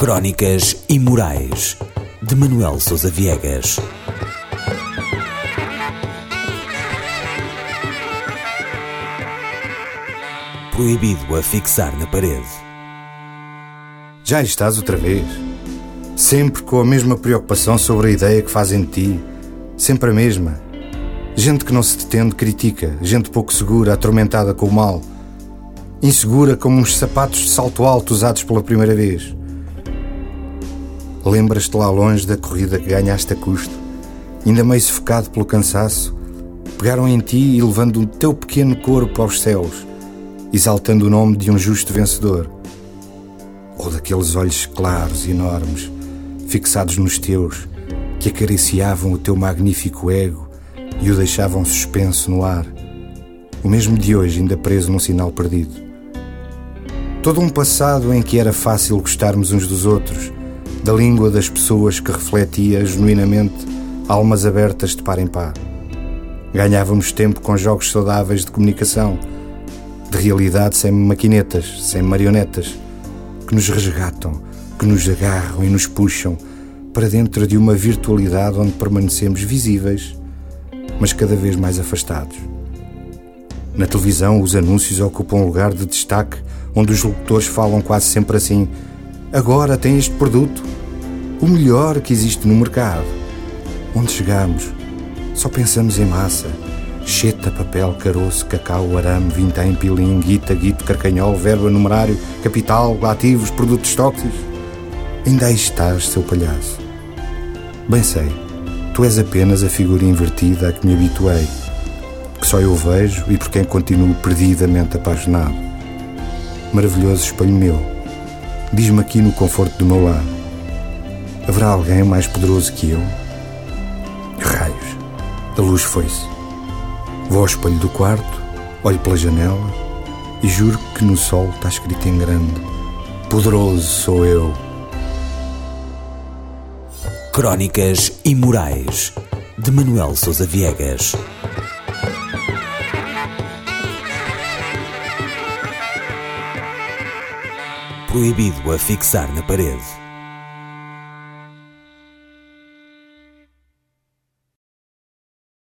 Crónicas Imorais de Manuel Sousa Viegas. Proibido a fixar na parede. Já estás outra vez? Sempre com a mesma preocupação sobre a ideia que fazem de ti. Sempre a mesma. Gente que não se detende critica, gente pouco segura, atormentada com o mal. Insegura como uns sapatos de salto alto usados pela primeira vez. Lembras-te lá longe da corrida que ganhaste a custo, ainda meio sufocado pelo cansaço, pegaram em ti e levando o teu pequeno corpo aos céus, exaltando o nome de um justo vencedor. Ou daqueles olhos claros e enormes, fixados nos teus, que acariciavam o teu magnífico ego e o deixavam suspenso no ar, o mesmo de hoje ainda preso num sinal perdido. Todo um passado em que era fácil gostarmos uns dos outros, da língua das pessoas que refletia genuinamente almas abertas de par em par. Ganhávamos tempo com jogos saudáveis de comunicação, de realidade sem maquinetas, sem marionetas, que nos resgatam, que nos agarram e nos puxam para dentro de uma virtualidade onde permanecemos visíveis, mas cada vez mais afastados. Na televisão, os anúncios ocupam um lugar de destaque onde os locutores falam quase sempre assim: Agora tem este produto, o melhor que existe no mercado. Onde chegamos? Só pensamos em massa. Cheta, papel, caroço, cacau, arame, vintém, pilim, guita, guito, carcanhol, verba, numerário, capital, ativos, produtos tóxicos. Ainda aí estás, seu palhaço. Bem sei, tu és apenas a figura invertida a que me habituei, que só eu vejo e por quem continuo perdidamente apaixonado. Maravilhoso espelho meu, diz-me aqui no conforto do meu lar: haverá alguém mais poderoso que eu? Raios, a luz foi-se. Vou ao espelho do quarto, olho pela janela e juro que no sol está escrito em grande: Poderoso sou eu. Crónicas Imorais de Manuel Sousa Viegas. Proibido a fixar na parede.